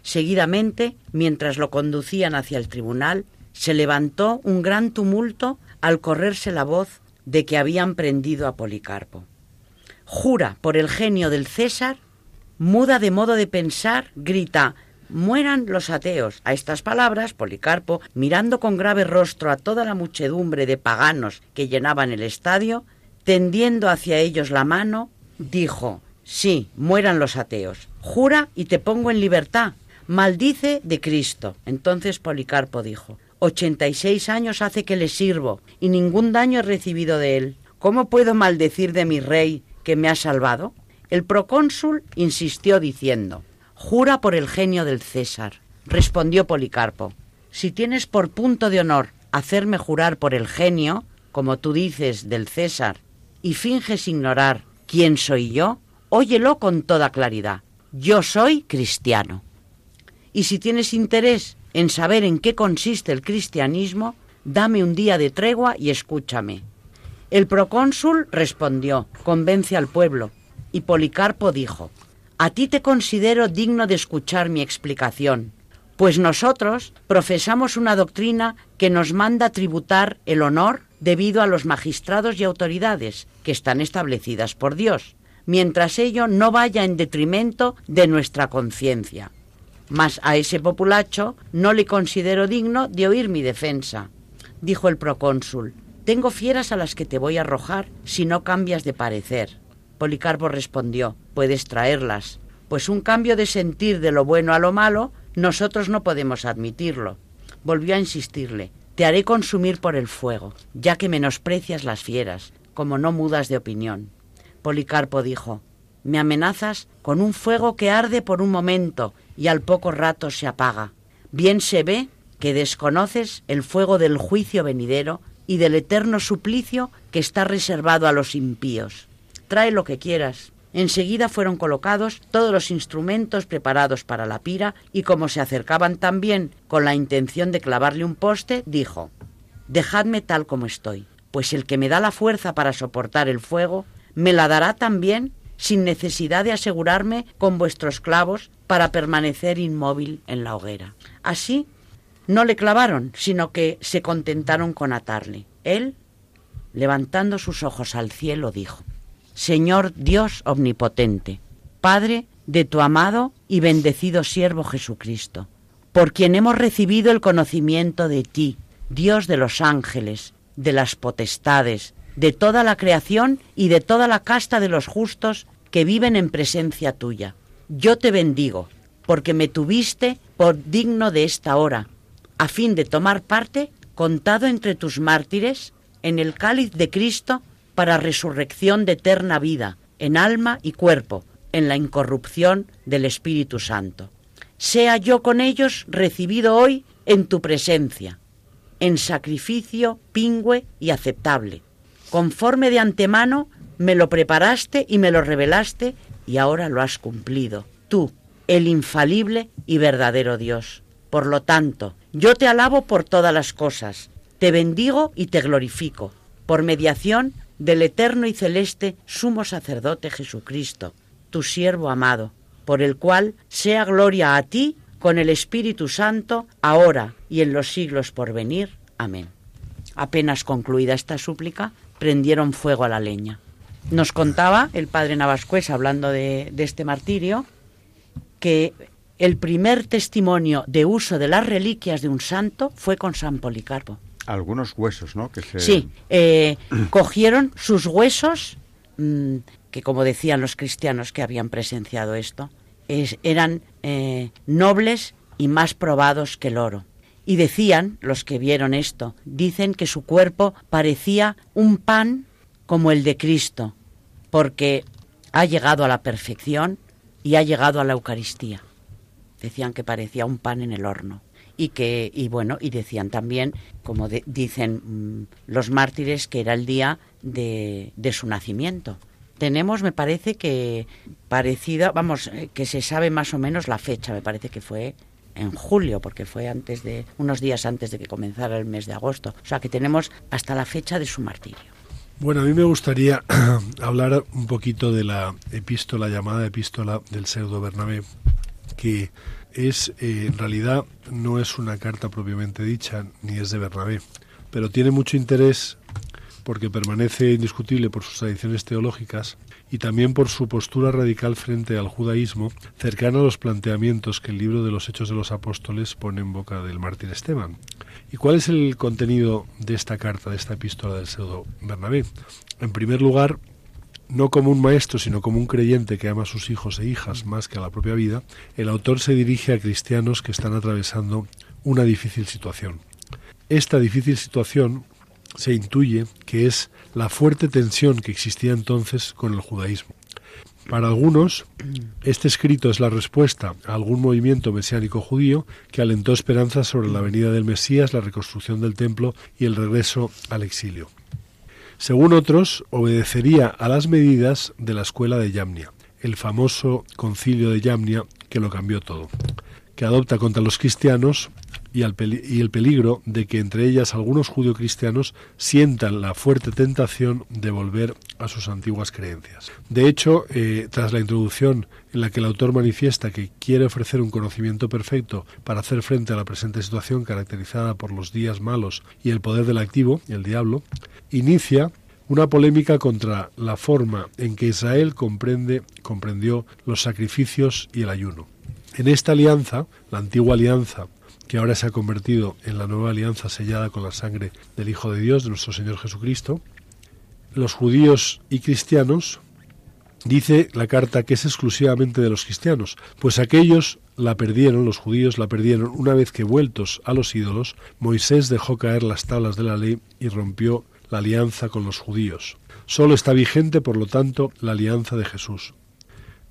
Seguidamente, mientras lo conducían hacia el tribunal, se levantó un gran tumulto al correrse la voz de que habían prendido a Policarpo. Jura por el genio del César, muda de modo de pensar, grita Mueran los ateos. A estas palabras, Policarpo, mirando con grave rostro a toda la muchedumbre de paganos que llenaban el estadio, tendiendo hacia ellos la mano, dijo Sí, mueran los ateos. Jura y te pongo en libertad. Maldice de Cristo. Entonces Policarpo dijo, ochenta y seis años hace que le sirvo y ningún daño he recibido de él. ¿Cómo puedo maldecir de mi rey que me ha salvado? El procónsul insistió diciendo, Jura por el genio del César. Respondió Policarpo, Si tienes por punto de honor hacerme jurar por el genio, como tú dices, del César, y finges ignorar quién soy yo, óyelo con toda claridad. Yo soy cristiano. Y si tienes interés en saber en qué consiste el cristianismo, dame un día de tregua y escúchame. El procónsul respondió, convence al pueblo, y Policarpo dijo, a ti te considero digno de escuchar mi explicación, pues nosotros profesamos una doctrina que nos manda tributar el honor debido a los magistrados y autoridades que están establecidas por Dios mientras ello no vaya en detrimento de nuestra conciencia. Mas a ese populacho no le considero digno de oír mi defensa. Dijo el procónsul, tengo fieras a las que te voy a arrojar si no cambias de parecer. Policarpo respondió, puedes traerlas, pues un cambio de sentir de lo bueno a lo malo nosotros no podemos admitirlo. Volvió a insistirle, te haré consumir por el fuego, ya que menosprecias las fieras, como no mudas de opinión. Policarpo dijo, me amenazas con un fuego que arde por un momento y al poco rato se apaga. Bien se ve que desconoces el fuego del juicio venidero y del eterno suplicio que está reservado a los impíos. Trae lo que quieras. Enseguida fueron colocados todos los instrumentos preparados para la pira y como se acercaban también con la intención de clavarle un poste, dijo, Dejadme tal como estoy, pues el que me da la fuerza para soportar el fuego me la dará también sin necesidad de asegurarme con vuestros clavos para permanecer inmóvil en la hoguera. Así, no le clavaron, sino que se contentaron con atarle. Él, levantando sus ojos al cielo, dijo, Señor Dios omnipotente, Padre de tu amado y bendecido siervo Jesucristo, por quien hemos recibido el conocimiento de ti, Dios de los ángeles, de las potestades, de toda la creación y de toda la casta de los justos que viven en presencia tuya. Yo te bendigo, porque me tuviste por digno de esta hora, a fin de tomar parte, contado entre tus mártires, en el cáliz de Cristo, para resurrección de eterna vida, en alma y cuerpo, en la incorrupción del Espíritu Santo. Sea yo con ellos recibido hoy en tu presencia, en sacrificio pingüe y aceptable, conforme de antemano me lo preparaste y me lo revelaste y ahora lo has cumplido, tú, el infalible y verdadero Dios. Por lo tanto, yo te alabo por todas las cosas, te bendigo y te glorifico, por mediación del eterno y celeste sumo sacerdote Jesucristo, tu siervo amado, por el cual sea gloria a ti con el Espíritu Santo, ahora y en los siglos por venir. Amén. Apenas concluida esta súplica, prendieron fuego a la leña. Nos contaba el padre Navascués, hablando de, este martirio, que el primer testimonio de uso de las reliquias de un santo fue con San Policarpo. Algunos huesos, ¿no? Que Sí, eh, cogieron sus huesos, mm, que como decían los cristianos que habían presenciado esto, eran eh, nobles y más probados que el oro. Y decían, los que vieron esto, dicen que su cuerpo parecía un pan como el de Cristo, porque ha llegado a la perfección y ha llegado a la Eucaristía. Decían que parecía un pan en el horno. Y que, y bueno, y decían también, como dicen mm, los mártires, que era el día de, de su nacimiento tenemos, me parece que parecida, vamos, eh, que se sabe más o menos la fecha, me parece que fue en julio, porque fue antes de unos días antes de que comenzara el mes de agosto. O sea que tenemos hasta la fecha de su martirio. Bueno, a mí me gustaría hablar un poquito de la epístola llamada epístola del pseudo Bernabé, que es eh, en realidad no es una carta propiamente dicha ni es de Bernabé, pero tiene mucho interés porque permanece indiscutible por sus tradiciones teológicas y también por su postura radical frente al judaísmo, cercana a los planteamientos que el libro de los Hechos de los Apóstoles pone en boca del mártir Esteban. ¿Y cuál es el contenido de esta carta, de esta epístola del pseudo Bernabé? En primer lugar, no como un maestro, sino como un creyente que ama a sus hijos e hijas más que a la propia vida, el autor se dirige a cristianos que están atravesando una difícil situación. Esta difícil situación se intuye que es la fuerte tensión que existía entonces con el judaísmo. Para algunos, este escrito es la respuesta a algún movimiento mesiánico judío que alentó esperanzas sobre la venida del Mesías, la reconstrucción del templo y el regreso al exilio. Según otros, obedecería a las medidas de la escuela de Yamnia, el famoso concilio de Yamnia que lo cambió todo, que adopta contra los cristianos y, el peligro de que entre ellas algunos judio-cristianos sientan la fuerte tentación de volver a sus antiguas creencias. De hecho, eh, tras la introducción en la que el autor manifiesta que quiere ofrecer un conocimiento perfecto para hacer frente a la presente situación caracterizada por los días malos y el poder del activo, el diablo, inicia una polémica contra la forma en que Israel comprende, comprendió los sacrificios y el ayuno. En esta alianza, la antigua alianza que ahora se ha convertido en la nueva alianza sellada con la sangre del Hijo de Dios, de nuestro Señor Jesucristo, los judíos y cristianos, dice la carta que es exclusivamente de los cristianos, pues aquellos la perdieron, los judíos la perdieron una vez que vueltos a los ídolos, Moisés dejó caer las tablas de la ley y rompió la alianza con los judíos. Solo está vigente, por lo tanto, la alianza de Jesús.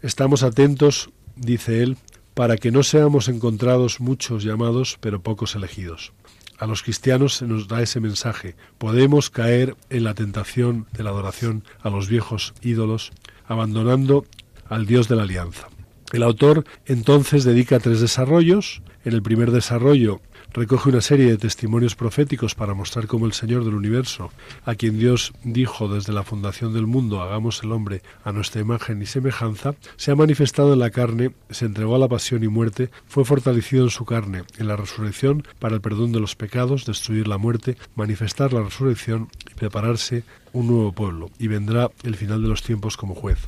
Estamos atentos, dice él, para que no seamos encontrados muchos llamados, pero pocos elegidos. A los cristianos se nos da ese mensaje. Podemos caer en la tentación de la adoración a los viejos ídolos, abandonando al Dios de la alianza. El autor entonces dedica tres desarrollos. En el primer desarrollo recoge una serie de testimonios proféticos para mostrar cómo el Señor del universo, a quien Dios dijo desde la fundación del mundo, hagamos el hombre a nuestra imagen y semejanza, se ha manifestado en la carne, se entregó a la pasión y muerte, fue fortalecido en su carne, en la resurrección, para el perdón de los pecados, destruir la muerte, manifestar la resurrección y prepararse un nuevo pueblo, y vendrá el final de los tiempos como juez.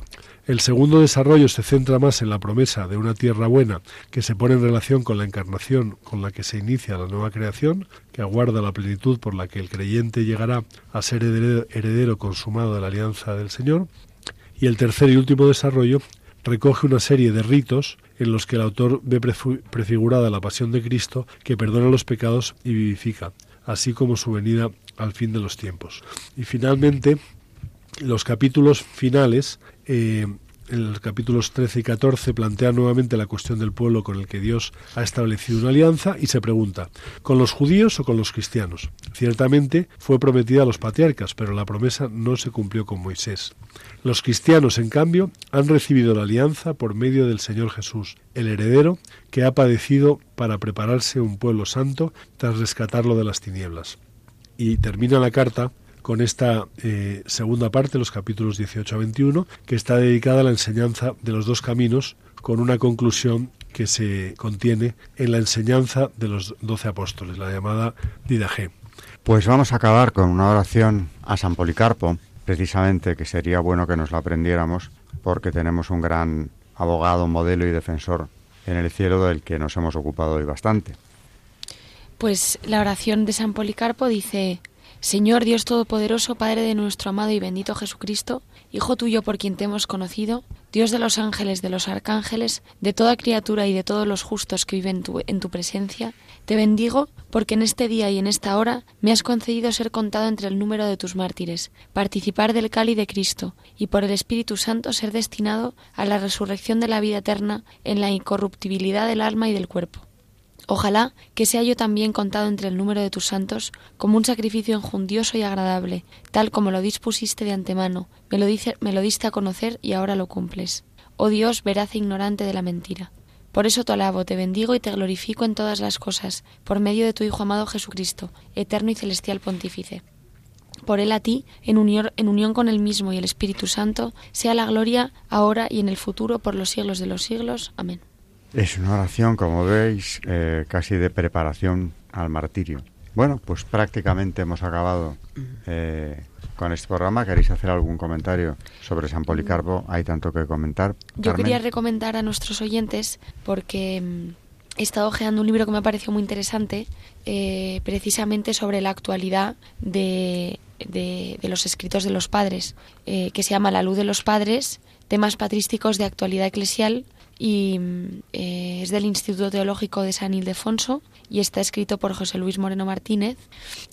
El segundo desarrollo se centra más en la promesa de una tierra buena que se pone en relación con la encarnación con la que se inicia la nueva creación, que aguarda la plenitud por la que el creyente llegará a ser heredero, consumado de la alianza del Señor. Y el tercer y último desarrollo recoge una serie de ritos en los que el autor ve prefigurada la pasión de Cristo que perdona los pecados y vivifica, así como su venida al fin de los tiempos. Y finalmente, los capítulos finales eh, en los capítulos 13 y 14 plantea nuevamente la cuestión del pueblo con el que Dios ha establecido una alianza y se pregunta, ¿con los judíos o con los cristianos? Ciertamente fue prometida a los patriarcas, pero la promesa no se cumplió con Moisés. Los cristianos, en cambio, han recibido la alianza por medio del Señor Jesús, el heredero, que ha padecido para prepararse un pueblo santo tras rescatarlo de las tinieblas. Y termina la carta con esta eh, segunda parte, los capítulos 18 a 21, que está dedicada a la enseñanza de los dos caminos, con una conclusión que se contiene en la enseñanza de los doce apóstoles, la llamada Didaje. Pues vamos a acabar con una oración a San Policarpo, precisamente que sería bueno que nos la aprendiéramos, porque tenemos un gran abogado, modelo y defensor en el cielo del que nos hemos ocupado hoy bastante. Pues la oración de San Policarpo dice, Señor Dios Todopoderoso, Padre de nuestro amado y bendito Jesucristo, Hijo tuyo por quien te hemos conocido, Dios de los ángeles, de los arcángeles, de toda criatura y de todos los justos que viven en tu presencia, te bendigo porque en este día y en esta hora me has concedido ser contado entre el número de tus mártires, participar del cáliz de Cristo y por el Espíritu Santo ser destinado a la resurrección de la vida eterna en la incorruptibilidad del alma y del cuerpo Ojalá que sea yo también contado entre el número de tus santos como un sacrificio enjundioso y agradable, tal como lo dispusiste de antemano, me lo, dice, me lo diste a conocer y ahora lo cumples. Oh Dios, veraz e ignorante de la mentira. Por eso te alabo, te bendigo y te glorifico en todas las cosas, por medio de tu Hijo amado Jesucristo, eterno y celestial pontífice. Por él a ti, en unión, en unión con él mismo y el Espíritu Santo, sea la gloria ahora y en el futuro por los siglos de los siglos. Amén. Es una oración, como veis, eh, casi de preparación al martirio. Bueno, pues prácticamente hemos acabado eh, con este programa. ¿Queréis hacer algún comentario sobre San Policarpo? Hay tanto que comentar. Yo Carmen. quería recomendar a nuestros oyentes, porque mm, he estado hojeando un libro que me ha parecido muy interesante, eh, precisamente sobre la actualidad de, de- de los escritos de los padres, eh, que se llama La luz de los padres, temas patrísticos de actualidad eclesial, y eh, es del Instituto Teológico de San Ildefonso y está escrito por José Luis Moreno Martínez.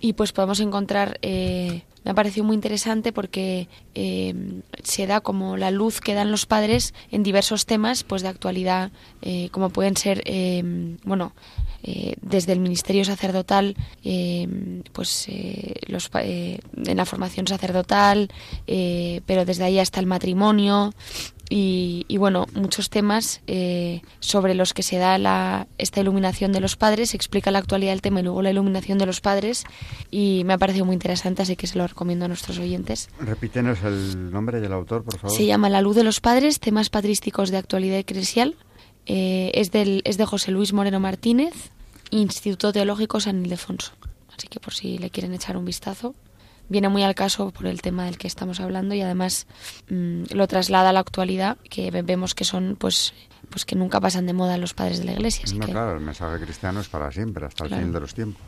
Y pues podemos encontrar, eh, me ha parecido muy interesante porque eh, se da como la luz que dan los padres en diversos temas pues de actualidad, eh, como pueden ser, bueno, desde el ministerio sacerdotal, pues los, en la formación sacerdotal, pero desde ahí hasta el matrimonio y, y, bueno, muchos temas eh, sobre los que se da la, esta iluminación de los padres, explica la actualidad del tema y luego la iluminación de los padres y me ha parecido muy interesante, así que se lo recomiendo a nuestros oyentes. Repítenos el nombre del autor, por favor. Se llama La luz de los padres, temas patrísticos de actualidad eclesial. Eh, es, del, es de José Luis Moreno Martínez, Instituto Teológico San Ildefonso. Así que por si le quieren echar un vistazo. Viene muy al caso por el tema del que estamos hablando y además mm, lo traslada a la actualidad, que ve- vemos que son pues pues que nunca pasan de moda los padres de la iglesia. Así No, que claro, el mensaje cristiano es para siempre, hasta el fin de los tiempos.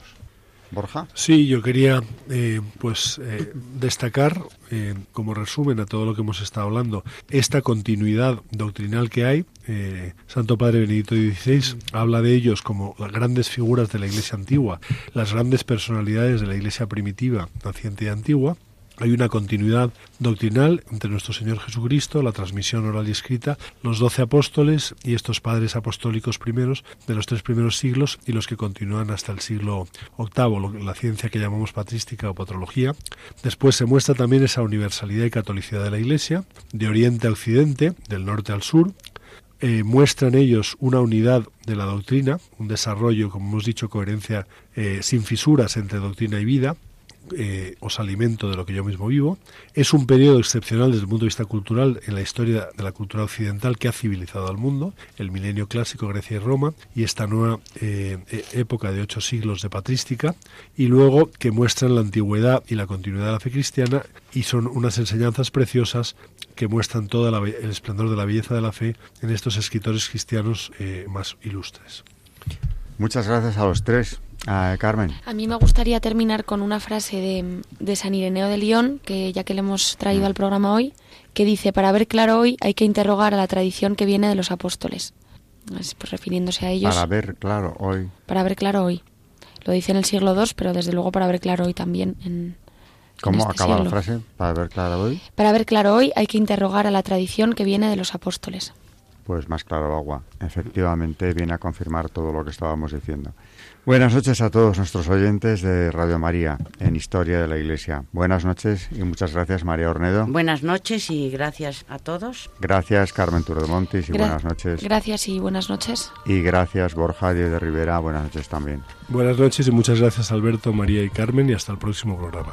Borja. Sí, yo quería eh, pues eh, destacar eh, como resumen a todo lo que hemos estado hablando esta continuidad doctrinal que hay. Eh, Santo Padre Benedicto XVI habla de ellos como las grandes figuras de la Iglesia antigua, las grandes personalidades de la Iglesia primitiva, naciente y antigua. Hay una continuidad doctrinal entre nuestro Señor Jesucristo, la transmisión oral y escrita, los doce apóstoles y estos padres apostólicos primeros de los tres primeros siglos y los que continúan hasta el siglo VIII, la ciencia que llamamos patrística o patrología. Después se muestra también esa universalidad y catolicidad de la Iglesia, de oriente a occidente, del norte al sur, eh, muestran ellos una unidad de la doctrina, un desarrollo, como hemos dicho, coherencia eh, sin fisuras entre doctrina y vida, eh, os alimento de lo que yo mismo vivo. Es un periodo excepcional desde el punto de vista cultural en la historia de la cultura occidental que ha civilizado al mundo, el milenio clásico Grecia y Roma y esta nueva eh, e- época de ocho siglos de patrística y luego que muestran la antigüedad y la continuidad de la fe cristiana y son unas enseñanzas preciosas que muestran todo el esplendor de la belleza de la fe en estos escritores cristianos eh, más ilustres. Muchas gracias a los tres. Ah, Carmen. A mí me gustaría terminar con una frase de, de San Ireneo de León, que ya que le hemos traído al programa hoy, que dice, para ver claro hoy hay que interrogar a la tradición que viene de los apóstoles. Es, pues, refiriéndose a ellos. Para ver, claro, hoy. Para ver claro hoy. Lo dice en el siglo II, pero desde luego para ver claro hoy también. En, ¿Cómo este acaba la frase? Para ver, claro, hoy. Para ver claro hoy hay que interrogar a la tradición que viene de los apóstoles. Pues más claro agua. Efectivamente viene a confirmar todo lo que estábamos diciendo. Buenas noches a todos nuestros oyentes de Radio María en Historia de la Iglesia. Buenas noches y muchas gracias María Ornedo. Buenas noches y gracias a todos. Gracias Carmen Turo de Montis y Gra- buenas noches. Gracias y buenas noches. Y gracias Borja Díez de Rivera. Buenas noches también. Buenas noches y muchas gracias Alberto, María y Carmen y hasta el próximo programa.